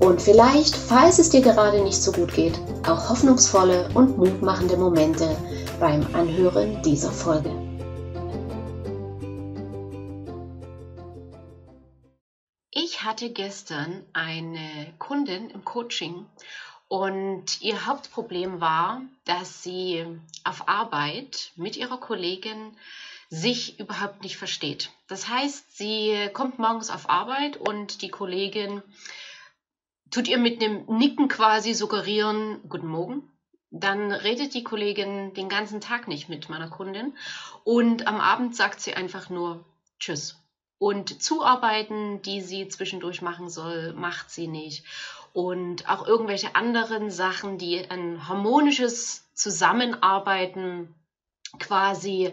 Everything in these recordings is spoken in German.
und vielleicht, falls es dir gerade nicht so gut geht, auch hoffnungsvolle und mutmachende Momente beim Anhören dieser Folge. Ich hatte gestern eine Kundin im Coaching und ihr Hauptproblem war, dass sie auf Arbeit mit ihrer Kollegin sich überhaupt nicht versteht. Das heißt, sie kommt morgens auf Arbeit und die Kollegin tut ihr mit einem Nicken quasi suggerieren, guten Morgen. Dann redet die Kollegin den ganzen Tag nicht mit meiner Kundin und am Abend sagt sie einfach nur Tschüss. Und Zuarbeiten, die sie zwischendurch machen soll, macht sie nicht. Und auch irgendwelche anderen Sachen, die ein harmonisches Zusammenarbeiten quasi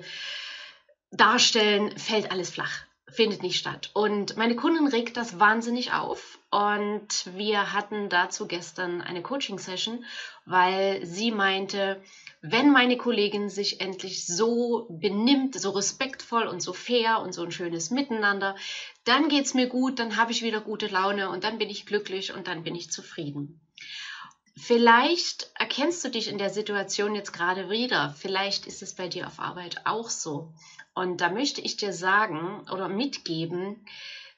darstellen, fällt alles flach findet nicht statt. Und meine Kundin regt das wahnsinnig auf. Und wir hatten dazu gestern eine Coaching-Session, weil sie meinte, wenn meine Kollegin sich endlich so benimmt, so respektvoll und so fair und so ein schönes Miteinander, dann geht es mir gut, dann habe ich wieder gute Laune und dann bin ich glücklich und dann bin ich zufrieden. Vielleicht erkennst du dich in der Situation jetzt gerade wieder. Vielleicht ist es bei dir auf Arbeit auch so. Und da möchte ich dir sagen oder mitgeben,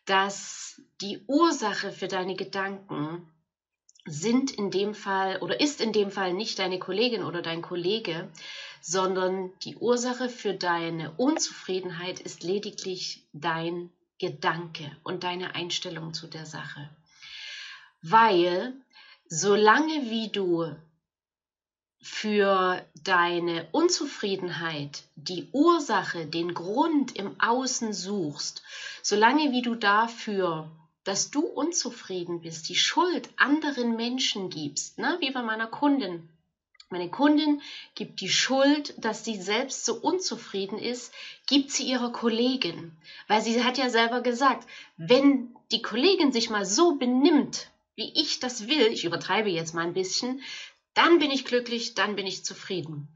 dass die Ursache für deine Gedanken sind in dem Fall oder ist in dem Fall nicht deine Kollegin oder dein Kollege, sondern die Ursache für deine Unzufriedenheit ist lediglich dein Gedanke und deine Einstellung zu der Sache. Weil solange wie du für deine Unzufriedenheit die Ursache, den Grund im Außen suchst, solange wie du dafür, dass du unzufrieden bist, die Schuld anderen Menschen gibst, ne? wie bei meiner Kundin. Meine Kundin gibt die Schuld, dass sie selbst so unzufrieden ist, gibt sie ihrer Kollegin. Weil sie hat ja selber gesagt, wenn die Kollegin sich mal so benimmt, wie ich das will, ich übertreibe jetzt mal ein bisschen, dann bin ich glücklich, dann bin ich zufrieden.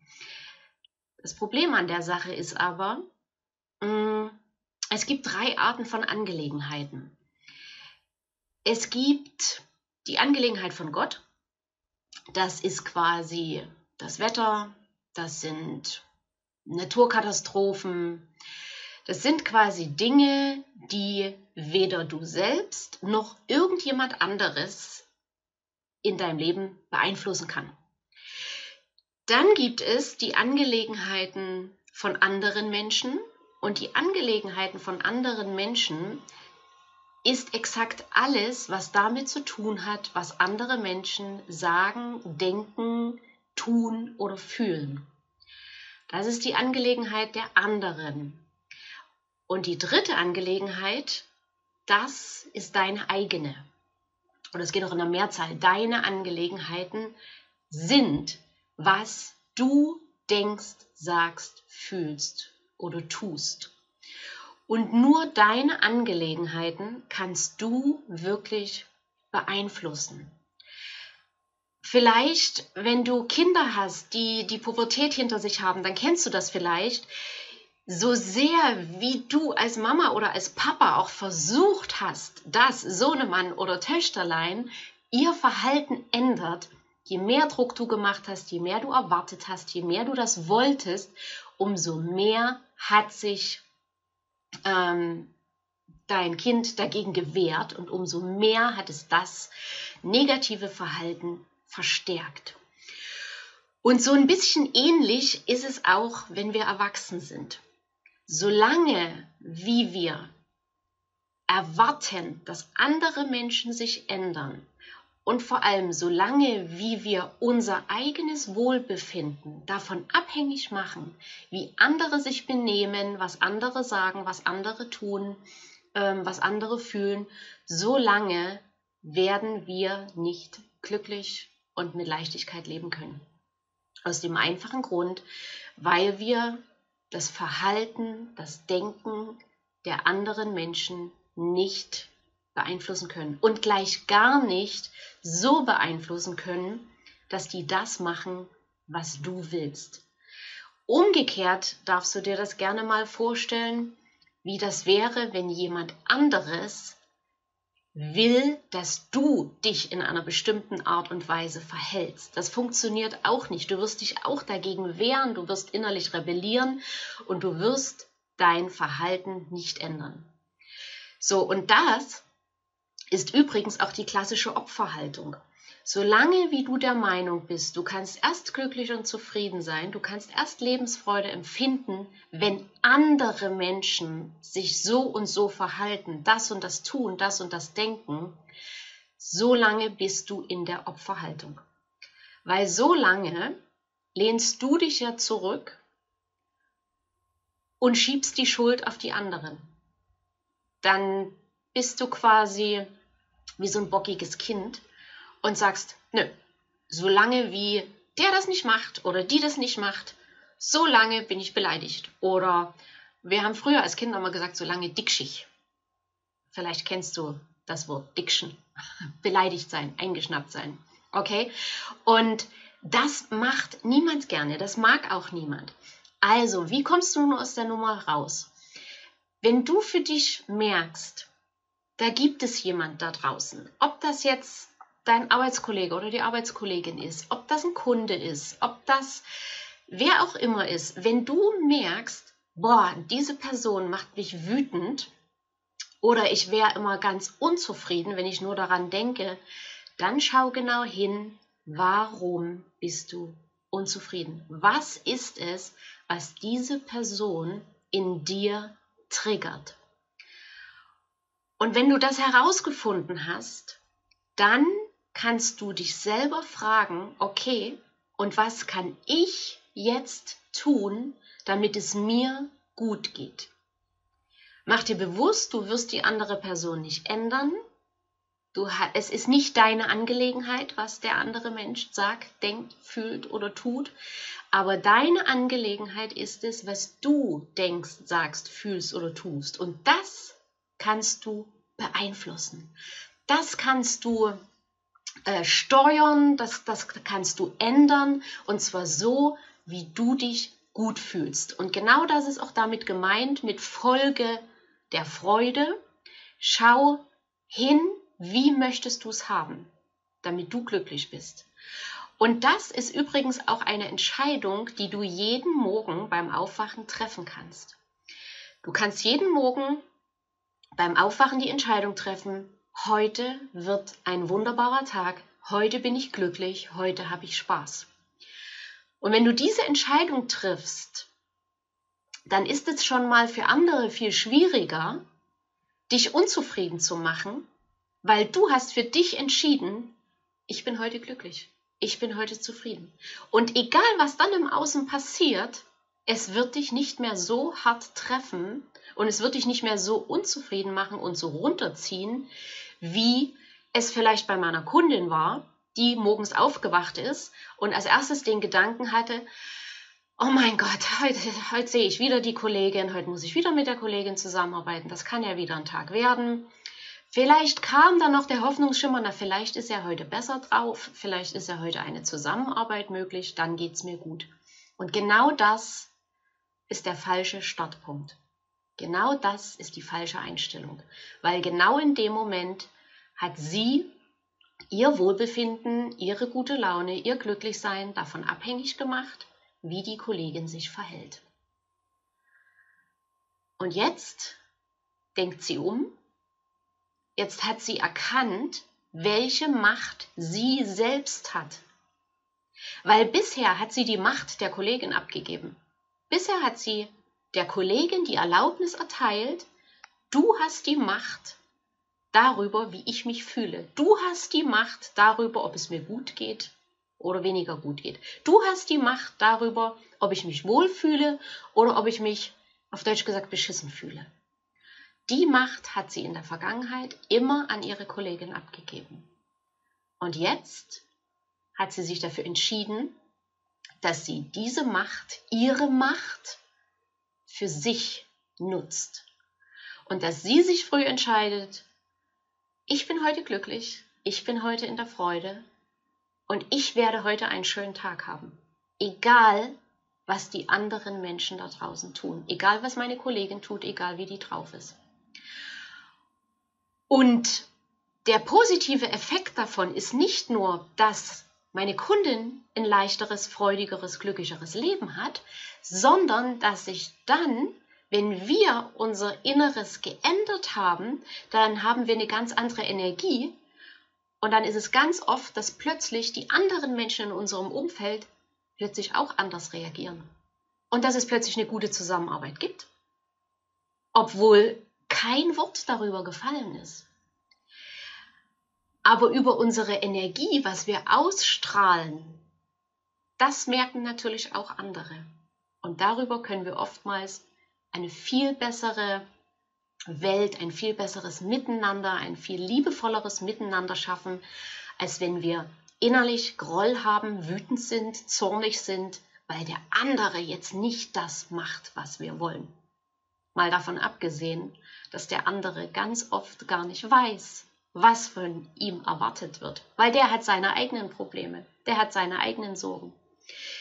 Das Problem an der Sache ist aber, mm, es gibt drei Arten von Angelegenheiten. Es gibt die Angelegenheit von Gott. Das ist quasi das Wetter, das sind Naturkatastrophen, das sind quasi Dinge, die weder du selbst noch irgendjemand anderes in deinem Leben beeinflussen kann. Dann gibt es die Angelegenheiten von anderen Menschen und die Angelegenheiten von anderen Menschen ist exakt alles, was damit zu tun hat, was andere Menschen sagen, denken, tun oder fühlen. Das ist die Angelegenheit der anderen. Und die dritte Angelegenheit, das ist deine eigene. Und es geht auch in der Mehrzahl. Deine Angelegenheiten sind, was du denkst, sagst, fühlst oder tust. Und nur deine Angelegenheiten kannst du wirklich beeinflussen. Vielleicht, wenn du Kinder hast, die die Pubertät hinter sich haben, dann kennst du das vielleicht so sehr wie du als Mama oder als Papa auch versucht hast, dass Sohnemann oder Töchterlein ihr Verhalten ändert, je mehr Druck du gemacht hast, je mehr du erwartet hast, je mehr du das wolltest, umso mehr hat sich ähm, dein Kind dagegen gewehrt und umso mehr hat es das negative Verhalten verstärkt. Und so ein bisschen ähnlich ist es auch, wenn wir erwachsen sind solange wie wir erwarten, dass andere Menschen sich ändern und vor allem solange wie wir unser eigenes Wohlbefinden davon abhängig machen, wie andere sich benehmen, was andere sagen, was andere tun, ähm, was andere fühlen, solange werden wir nicht glücklich und mit Leichtigkeit leben können. Aus dem einfachen Grund, weil wir das Verhalten, das Denken der anderen Menschen nicht beeinflussen können und gleich gar nicht so beeinflussen können, dass die das machen, was du willst. Umgekehrt darfst du dir das gerne mal vorstellen, wie das wäre, wenn jemand anderes will, dass du dich in einer bestimmten Art und Weise verhältst. Das funktioniert auch nicht. Du wirst dich auch dagegen wehren, du wirst innerlich rebellieren und du wirst dein Verhalten nicht ändern. So, und das ist übrigens auch die klassische Opferhaltung. Solange wie du der Meinung bist, du kannst erst glücklich und zufrieden sein, du kannst erst Lebensfreude empfinden, wenn andere Menschen sich so und so verhalten, das und das tun, das und das denken, solange bist du in der Opferhaltung. Weil solange lehnst du dich ja zurück und schiebst die Schuld auf die anderen. Dann bist du quasi wie so ein bockiges Kind und sagst, nö, solange wie der das nicht macht oder die das nicht macht, solange bin ich beleidigt. Oder wir haben früher als Kinder immer gesagt, solange dickschig. Vielleicht kennst du das Wort Diction. Beleidigt sein, eingeschnappt sein. Okay? Und das macht niemand gerne. Das mag auch niemand. Also, wie kommst du nun aus der Nummer raus? Wenn du für dich merkst, da gibt es jemand da draußen, ob das jetzt dein Arbeitskollege oder die Arbeitskollegin ist, ob das ein Kunde ist, ob das wer auch immer ist, wenn du merkst, boah, diese Person macht mich wütend oder ich wäre immer ganz unzufrieden, wenn ich nur daran denke, dann schau genau hin, warum bist du unzufrieden? Was ist es, was diese Person in dir triggert? Und wenn du das herausgefunden hast, dann kannst du dich selber fragen, okay, und was kann ich jetzt tun, damit es mir gut geht? Mach dir bewusst, du wirst die andere Person nicht ändern. Du, es ist nicht deine Angelegenheit, was der andere Mensch sagt, denkt, fühlt oder tut. Aber deine Angelegenheit ist es, was du denkst, sagst, fühlst oder tust. Und das kannst du beeinflussen. Das kannst du äh, steuern, das, das kannst du ändern und zwar so, wie du dich gut fühlst. Und genau das ist auch damit gemeint mit Folge der Freude. Schau hin, wie möchtest du es haben, damit du glücklich bist. Und das ist übrigens auch eine Entscheidung, die du jeden Morgen beim Aufwachen treffen kannst. Du kannst jeden Morgen beim Aufwachen die Entscheidung treffen, heute wird ein wunderbarer Tag, heute bin ich glücklich, heute habe ich Spaß. Und wenn du diese Entscheidung triffst, dann ist es schon mal für andere viel schwieriger, dich unzufrieden zu machen, weil du hast für dich entschieden, ich bin heute glücklich, ich bin heute zufrieden. Und egal, was dann im Außen passiert, es wird dich nicht mehr so hart treffen und es wird dich nicht mehr so unzufrieden machen und so runterziehen, wie es vielleicht bei meiner Kundin war, die morgens aufgewacht ist und als erstes den Gedanken hatte, oh mein Gott, heute, heute sehe ich wieder die Kollegin, heute muss ich wieder mit der Kollegin zusammenarbeiten, das kann ja wieder ein Tag werden. Vielleicht kam dann noch der Hoffnungsschimmer, na vielleicht ist er heute besser drauf, vielleicht ist ja heute eine Zusammenarbeit möglich, dann geht es mir gut. Und genau das ist der falsche Startpunkt. Genau das ist die falsche Einstellung, weil genau in dem Moment hat sie ihr Wohlbefinden, ihre gute Laune, ihr Glücklichsein davon abhängig gemacht, wie die Kollegin sich verhält. Und jetzt denkt sie um, jetzt hat sie erkannt, welche Macht sie selbst hat. Weil bisher hat sie die Macht der Kollegin abgegeben. Bisher hat sie der Kollegin die Erlaubnis erteilt, du hast die Macht darüber, wie ich mich fühle. Du hast die Macht darüber, ob es mir gut geht oder weniger gut geht. Du hast die Macht darüber, ob ich mich wohlfühle oder ob ich mich, auf Deutsch gesagt, beschissen fühle. Die Macht hat sie in der Vergangenheit immer an ihre Kollegin abgegeben. Und jetzt hat sie sich dafür entschieden, dass sie diese Macht, ihre Macht, für sich nutzt. Und dass sie sich früh entscheidet, ich bin heute glücklich, ich bin heute in der Freude und ich werde heute einen schönen Tag haben. Egal, was die anderen Menschen da draußen tun. Egal, was meine Kollegin tut, egal wie die drauf ist. Und der positive Effekt davon ist nicht nur, dass meine Kundin ein leichteres, freudigeres, glücklicheres Leben hat, sondern dass sich dann, wenn wir unser Inneres geändert haben, dann haben wir eine ganz andere Energie und dann ist es ganz oft, dass plötzlich die anderen Menschen in unserem Umfeld plötzlich auch anders reagieren. Und dass es plötzlich eine gute Zusammenarbeit gibt. Obwohl kein Wort darüber gefallen ist. Aber über unsere Energie, was wir ausstrahlen, das merken natürlich auch andere. Und darüber können wir oftmals eine viel bessere Welt, ein viel besseres Miteinander, ein viel liebevolleres Miteinander schaffen, als wenn wir innerlich Groll haben, wütend sind, zornig sind, weil der andere jetzt nicht das macht, was wir wollen. Mal davon abgesehen, dass der andere ganz oft gar nicht weiß, was von ihm erwartet wird, weil der hat seine eigenen Probleme, der hat seine eigenen Sorgen.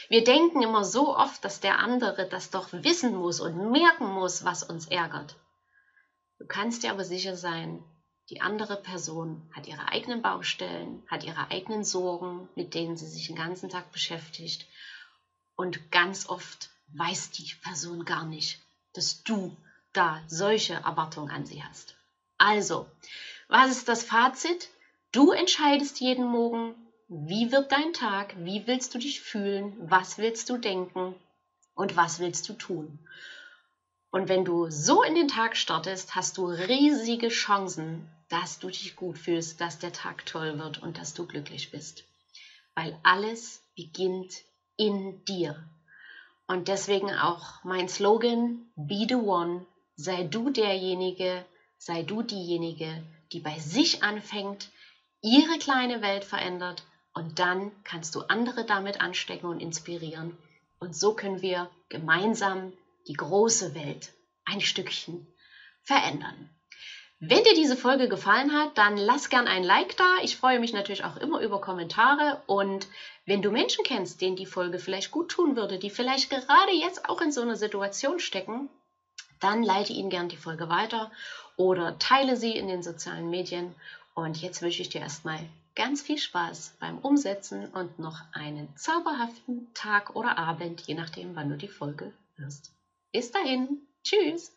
Wir denken immer so oft, dass der andere das doch wissen muss und merken muss, was uns ärgert. Du kannst dir aber sicher sein, die andere Person hat ihre eigenen Baustellen, hat ihre eigenen Sorgen, mit denen sie sich den ganzen Tag beschäftigt. Und ganz oft weiß die Person gar nicht, dass du da solche Erwartungen an sie hast. Also, was ist das Fazit? Du entscheidest jeden Morgen, wie wird dein Tag, wie willst du dich fühlen, was willst du denken und was willst du tun. Und wenn du so in den Tag startest, hast du riesige Chancen, dass du dich gut fühlst, dass der Tag toll wird und dass du glücklich bist. Weil alles beginnt in dir. Und deswegen auch mein Slogan, Be the One, sei du derjenige, sei du diejenige, die bei sich anfängt, ihre kleine Welt verändert und dann kannst du andere damit anstecken und inspirieren. Und so können wir gemeinsam die große Welt ein Stückchen verändern. Wenn dir diese Folge gefallen hat, dann lass gern ein Like da. Ich freue mich natürlich auch immer über Kommentare. Und wenn du Menschen kennst, denen die Folge vielleicht gut tun würde, die vielleicht gerade jetzt auch in so einer Situation stecken, dann leite ihnen gern die Folge weiter oder teile sie in den sozialen Medien. Und jetzt wünsche ich dir erstmal ganz viel Spaß beim Umsetzen und noch einen zauberhaften Tag oder Abend, je nachdem, wann du die Folge hörst. Bis dahin, tschüss!